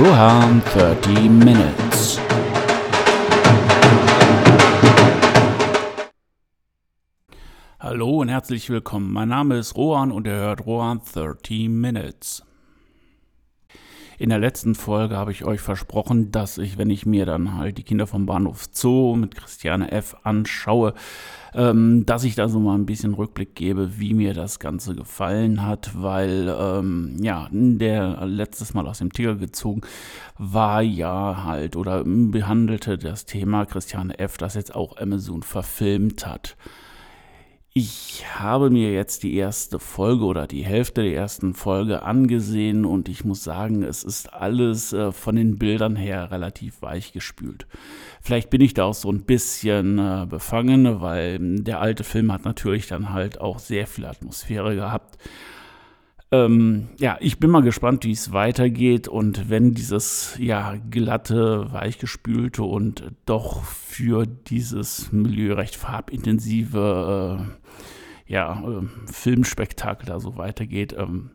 Rohan 30 Minutes. Hallo und herzlich willkommen. Mein Name ist Rohan und ihr hört Rohan 30 Minutes. In der letzten Folge habe ich euch versprochen, dass ich, wenn ich mir dann halt die Kinder vom Bahnhof Zoo mit Christiane F. anschaue, ähm, dass ich da so mal ein bisschen Rückblick gebe, wie mir das Ganze gefallen hat, weil ähm, ja, der letztes Mal aus dem Tiger gezogen war ja halt oder behandelte das Thema Christiane F., das jetzt auch Amazon verfilmt hat. Ich habe mir jetzt die erste Folge oder die Hälfte der ersten Folge angesehen und ich muss sagen, es ist alles äh, von den Bildern her relativ weich gespült. Vielleicht bin ich da auch so ein bisschen äh, befangen, weil der alte Film hat natürlich dann halt auch sehr viel Atmosphäre gehabt. Ähm, ja, ich bin mal gespannt, wie es weitergeht und wenn dieses ja glatte, weichgespülte und doch für dieses Milieu recht farbintensive äh, ja, äh, Filmspektakel da so weitergeht, ähm,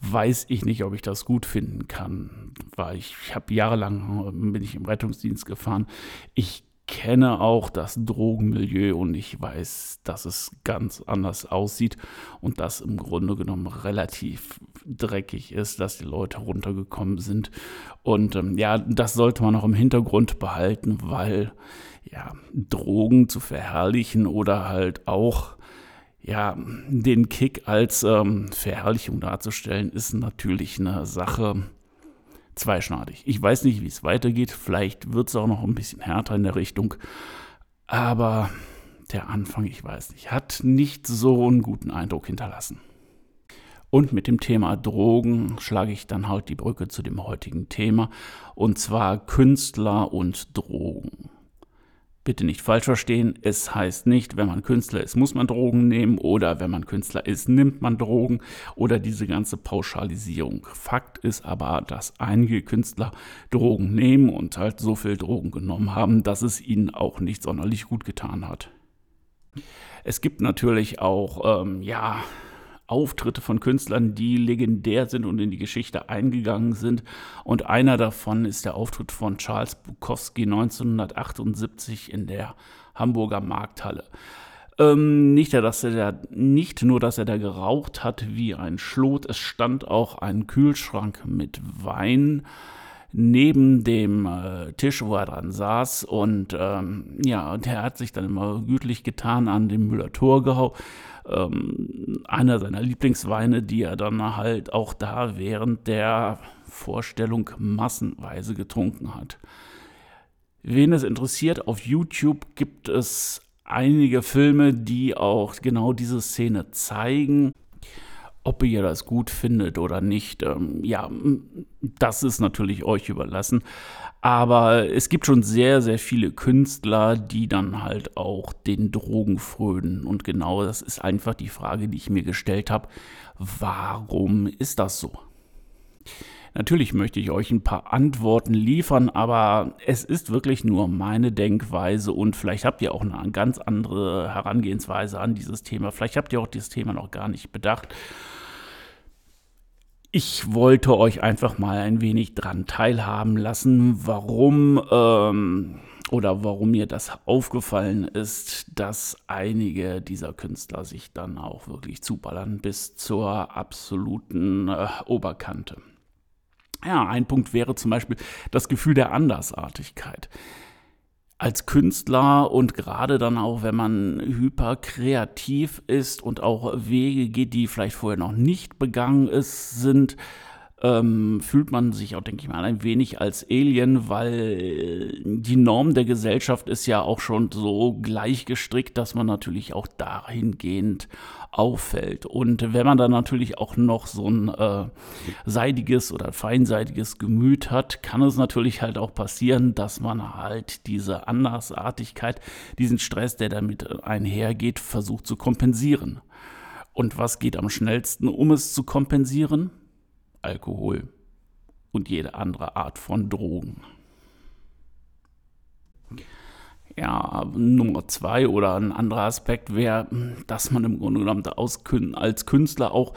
weiß ich nicht, ob ich das gut finden kann, weil ich, ich habe jahrelang äh, bin ich im Rettungsdienst gefahren. Ich kenne auch das Drogenmilieu und ich weiß, dass es ganz anders aussieht und das im Grunde genommen relativ dreckig ist, dass die Leute runtergekommen sind. Und ähm, ja, das sollte man auch im Hintergrund behalten, weil ja, Drogen zu verherrlichen oder halt auch ja, den Kick als ähm, Verherrlichung darzustellen, ist natürlich eine Sache, zweischneidig. Ich weiß nicht, wie es weitergeht. Vielleicht wird es auch noch ein bisschen härter in der Richtung. Aber der Anfang, ich weiß nicht, hat nicht so einen guten Eindruck hinterlassen. Und mit dem Thema Drogen schlage ich dann halt die Brücke zu dem heutigen Thema, und zwar Künstler und Drogen. Bitte nicht falsch verstehen, es heißt nicht, wenn man Künstler ist, muss man Drogen nehmen oder wenn man Künstler ist, nimmt man Drogen oder diese ganze Pauschalisierung. Fakt ist aber, dass einige Künstler Drogen nehmen und halt so viel Drogen genommen haben, dass es ihnen auch nicht sonderlich gut getan hat. Es gibt natürlich auch, ähm, ja, Auftritte von Künstlern, die legendär sind und in die Geschichte eingegangen sind. Und einer davon ist der Auftritt von Charles Bukowski 1978 in der Hamburger Markthalle. Ähm, nicht, dass er da, nicht nur, dass er da geraucht hat wie ein Schlot, es stand auch ein Kühlschrank mit Wein neben dem äh, Tisch, wo er dran saß. Und ähm, ja, der hat sich dann immer gütlich getan an dem Müller-Thurgau ähm, einer seiner Lieblingsweine, die er dann halt auch da während der Vorstellung massenweise getrunken hat. Wen es interessiert, auf YouTube gibt es einige Filme, die auch genau diese Szene zeigen. Ob ihr das gut findet oder nicht, ähm, ja, das ist natürlich euch überlassen. Aber es gibt schon sehr, sehr viele Künstler, die dann halt auch den Drogen frönen. Und genau das ist einfach die Frage, die ich mir gestellt habe. Warum ist das so? Natürlich möchte ich euch ein paar Antworten liefern, aber es ist wirklich nur meine Denkweise und vielleicht habt ihr auch eine ganz andere Herangehensweise an dieses Thema. Vielleicht habt ihr auch dieses Thema noch gar nicht bedacht. Ich wollte euch einfach mal ein wenig dran teilhaben lassen, warum ähm, oder warum mir das aufgefallen ist, dass einige dieser Künstler sich dann auch wirklich zuballern bis zur absoluten äh, Oberkante. Ja, ein Punkt wäre zum Beispiel das Gefühl der Andersartigkeit. Als Künstler und gerade dann auch, wenn man hyperkreativ ist und auch Wege geht, die vielleicht vorher noch nicht begangen ist, sind, ähm, fühlt man sich auch, denke ich mal, ein wenig als Alien, weil die Norm der Gesellschaft ist ja auch schon so gleich gestrickt, dass man natürlich auch dahingehend auffällt. Und wenn man dann natürlich auch noch so ein äh, seidiges oder feinseitiges Gemüt hat, kann es natürlich halt auch passieren, dass man halt diese Andersartigkeit, diesen Stress, der damit einhergeht, versucht zu kompensieren. Und was geht am schnellsten, um es zu kompensieren? Alkohol und jede andere Art von Drogen. Ja, Nummer zwei oder ein anderer Aspekt wäre, dass man im Grunde genommen als Künstler auch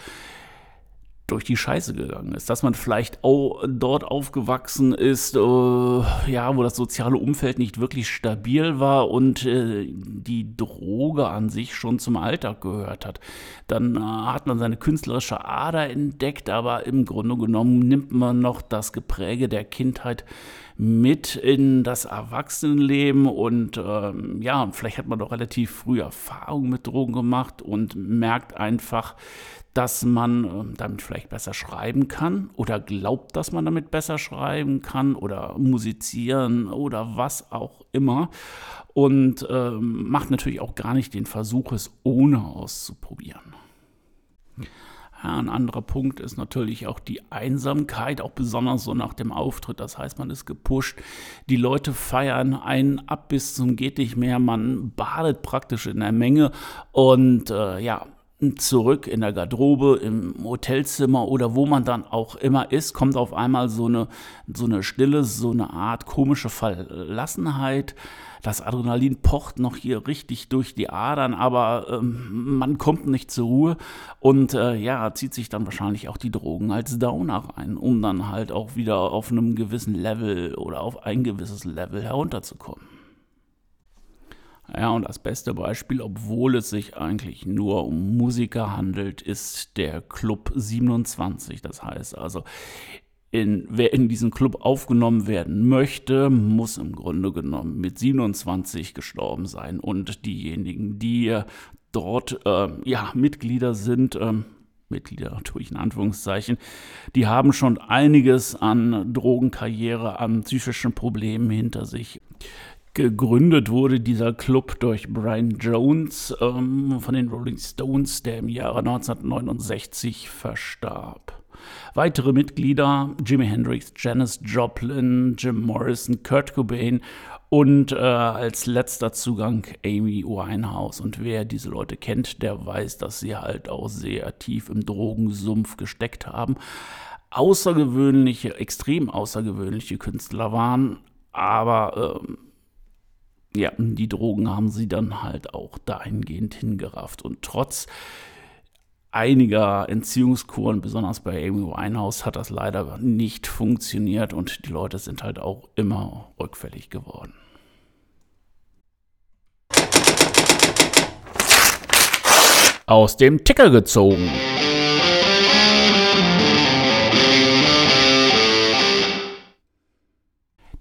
durch die Scheiße gegangen ist, dass man vielleicht auch dort aufgewachsen ist, äh, ja, wo das soziale Umfeld nicht wirklich stabil war und äh, die Droge an sich schon zum Alltag gehört hat. Dann äh, hat man seine künstlerische Ader entdeckt, aber im Grunde genommen nimmt man noch das Gepräge der Kindheit mit in das Erwachsenenleben und ähm, ja, vielleicht hat man doch relativ früh Erfahrung mit Drogen gemacht und merkt einfach, dass man ähm, damit vielleicht besser schreiben kann oder glaubt, dass man damit besser schreiben kann oder musizieren oder was auch immer und ähm, macht natürlich auch gar nicht den Versuch, es ohne auszuprobieren. Ja, ein anderer Punkt ist natürlich auch die Einsamkeit, auch besonders so nach dem Auftritt. Das heißt, man ist gepusht, die Leute feiern einen ab bis zum geht nicht mehr, man badet praktisch in der Menge und äh, ja, zurück in der Garderobe, im Hotelzimmer oder wo man dann auch immer ist, kommt auf einmal so eine, so eine Stille, so eine Art komische Verlassenheit. Das Adrenalin pocht noch hier richtig durch die Adern, aber ähm, man kommt nicht zur Ruhe und äh, ja, zieht sich dann wahrscheinlich auch die Drogen als Downer rein, um dann halt auch wieder auf einem gewissen Level oder auf ein gewisses Level herunterzukommen. Ja, und das beste Beispiel, obwohl es sich eigentlich nur um Musiker handelt, ist der Club 27. Das heißt also, in, wer in diesen Club aufgenommen werden möchte, muss im Grunde genommen mit 27 gestorben sein. Und diejenigen, die dort äh, ja, Mitglieder sind, äh, Mitglieder durch in Anführungszeichen, die haben schon einiges an Drogenkarriere, an psychischen Problemen hinter sich. Gegründet wurde dieser Club durch Brian Jones ähm, von den Rolling Stones, der im Jahre 1969 verstarb. Weitere Mitglieder Jimi Hendrix, Janis Joplin, Jim Morrison, Kurt Cobain und äh, als letzter Zugang Amy Winehouse. Und wer diese Leute kennt, der weiß, dass sie halt auch sehr tief im Drogensumpf gesteckt haben. Außergewöhnliche, extrem außergewöhnliche Künstler waren, aber ähm, ja, die Drogen haben sie dann halt auch dahingehend hingerafft. Und trotz einiger Entziehungskuren, besonders bei Amy Winehouse, hat das leider nicht funktioniert und die Leute sind halt auch immer rückfällig geworden. Aus dem Ticker gezogen.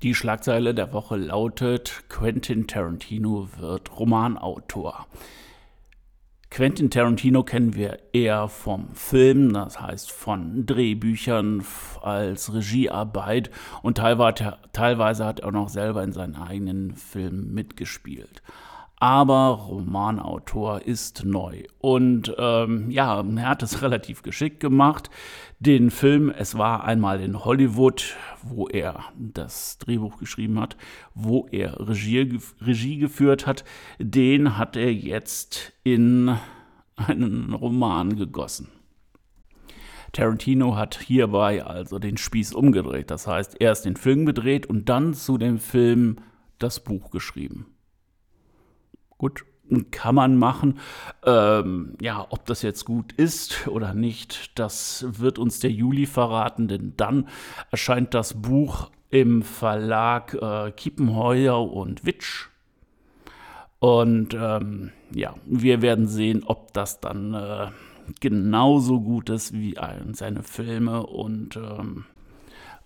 Die Schlagzeile der Woche lautet, Quentin Tarantino wird Romanautor. Quentin Tarantino kennen wir eher vom Film, das heißt von Drehbüchern als Regiearbeit und teilweise, teilweise hat er auch noch selber in seinen eigenen Filmen mitgespielt aber Romanautor ist neu. Und ähm, ja, er hat es relativ geschickt gemacht. Den Film Es war einmal in Hollywood, wo er das Drehbuch geschrieben hat, wo er Regie, Regie geführt hat, den hat er jetzt in einen Roman gegossen. Tarantino hat hierbei also den Spieß umgedreht. Das heißt, erst den Film gedreht und dann zu dem Film das Buch geschrieben. Gut, kann man machen. Ähm, ja, ob das jetzt gut ist oder nicht, das wird uns der Juli verraten, denn dann erscheint das Buch im Verlag äh, Kiepenheuer und Witsch. Und ähm, ja, wir werden sehen, ob das dann äh, genauso gut ist wie seine Filme und ähm,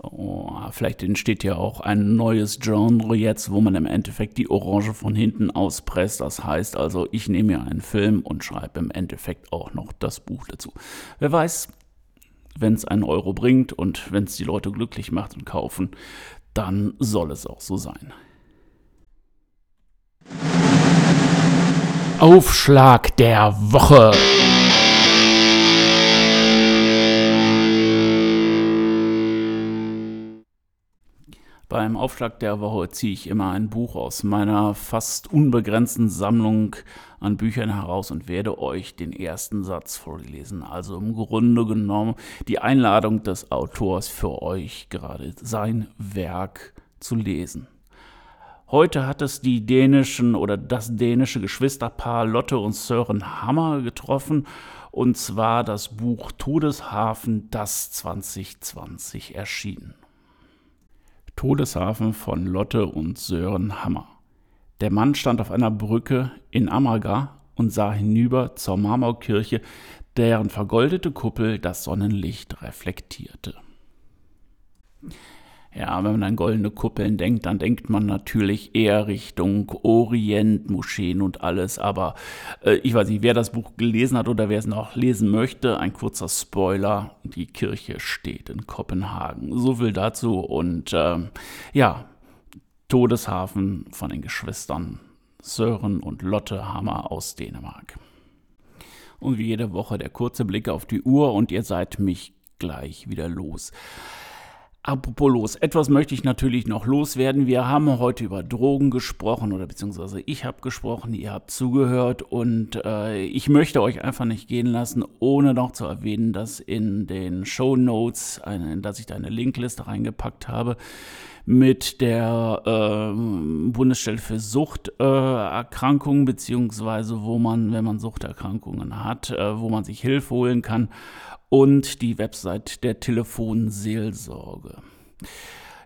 Oh, vielleicht entsteht ja auch ein neues Genre jetzt, wo man im Endeffekt die Orange von hinten auspresst. Das heißt also, ich nehme mir einen Film und schreibe im Endeffekt auch noch das Buch dazu. Wer weiß, wenn es einen Euro bringt und wenn es die Leute glücklich macht und kaufen, dann soll es auch so sein. Aufschlag der Woche. Beim Aufschlag der Woche ziehe ich immer ein Buch aus meiner fast unbegrenzten Sammlung an Büchern heraus und werde euch den ersten Satz vorlesen. Also im Grunde genommen die Einladung des Autors für euch gerade sein Werk zu lesen. Heute hat es die dänischen oder das dänische Geschwisterpaar Lotte und Sören Hammer getroffen und zwar das Buch Todeshafen, das 2020 erschien. Todeshafen von Lotte und Sören Hammer. Der Mann stand auf einer Brücke in Amaga und sah hinüber zur Marmorkirche, deren vergoldete Kuppel das Sonnenlicht reflektierte. Ja, wenn man an goldene Kuppeln denkt, dann denkt man natürlich eher Richtung Orient, Moscheen und alles. Aber äh, ich weiß nicht, wer das Buch gelesen hat oder wer es noch lesen möchte, ein kurzer Spoiler. Die Kirche steht in Kopenhagen. So viel dazu. Und äh, ja, Todeshafen von den Geschwistern Sören und Lotte Hammer aus Dänemark. Und wie jede Woche der kurze Blick auf die Uhr und ihr seid mich gleich wieder los. Apropos los, etwas möchte ich natürlich noch loswerden. Wir haben heute über Drogen gesprochen oder beziehungsweise ich habe gesprochen, ihr habt zugehört und äh, ich möchte euch einfach nicht gehen lassen, ohne noch zu erwähnen, dass in den Show Notes, dass ich da eine Linkliste reingepackt habe mit der äh, Bundesstelle für Suchterkrankungen, äh, beziehungsweise wo man, wenn man Suchterkrankungen hat, äh, wo man sich Hilfe holen kann und die Website der Telefonseelsorge.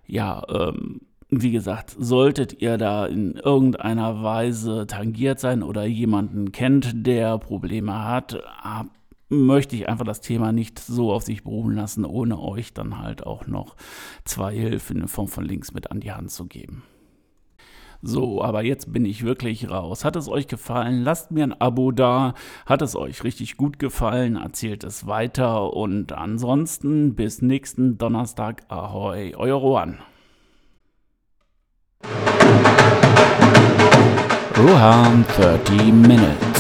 Ja, ähm, wie gesagt, solltet ihr da in irgendeiner Weise tangiert sein oder jemanden kennt, der Probleme hat, möchte ich einfach das Thema nicht so auf sich beruhen lassen, ohne euch dann halt auch noch zwei Hilfen in Form von Links mit an die Hand zu geben. So, aber jetzt bin ich wirklich raus. Hat es euch gefallen? Lasst mir ein Abo da. Hat es euch richtig gut gefallen? Erzählt es weiter. Und ansonsten bis nächsten Donnerstag. Ahoi, euer Rohan. Rohan 30 Minutes.